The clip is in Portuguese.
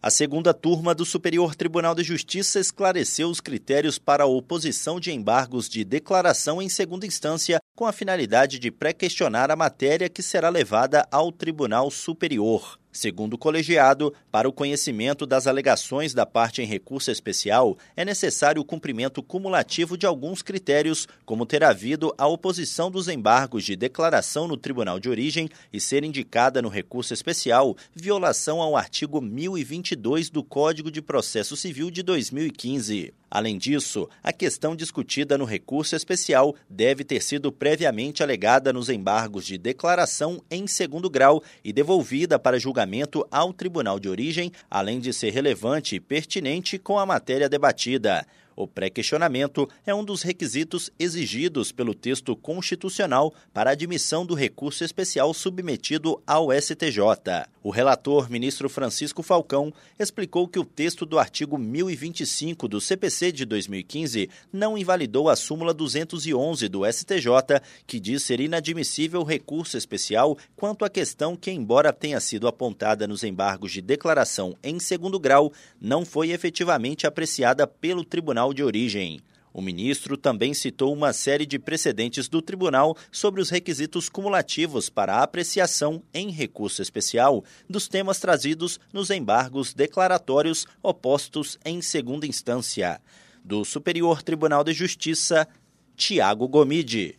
A segunda turma do Superior Tribunal de Justiça esclareceu os critérios para a oposição de embargos de declaração em segunda instância, com a finalidade de pré-questionar a matéria que será levada ao Tribunal Superior. Segundo o colegiado, para o conhecimento das alegações da parte em recurso especial, é necessário o cumprimento cumulativo de alguns critérios, como ter havido a oposição dos embargos de declaração no tribunal de origem e ser indicada no recurso especial violação ao artigo 1022 do Código de Processo Civil de 2015. Além disso, a questão discutida no recurso especial deve ter sido previamente alegada nos embargos de declaração em segundo grau e devolvida para julgamento ao tribunal de origem, além de ser relevante e pertinente com a matéria debatida. O pré-questionamento é um dos requisitos exigidos pelo texto constitucional para admissão do recurso especial submetido ao STJ. O relator, ministro Francisco Falcão, explicou que o texto do artigo 1025 do CPC de 2015 não invalidou a súmula 211 do STJ, que diz ser inadmissível recurso especial quanto à questão que, embora tenha sido apontada nos embargos de declaração em segundo grau, não foi efetivamente apreciada pelo De origem. O ministro também citou uma série de precedentes do tribunal sobre os requisitos cumulativos para a apreciação em recurso especial dos temas trazidos nos embargos declaratórios opostos em segunda instância. Do Superior Tribunal de Justiça, Tiago Gomide.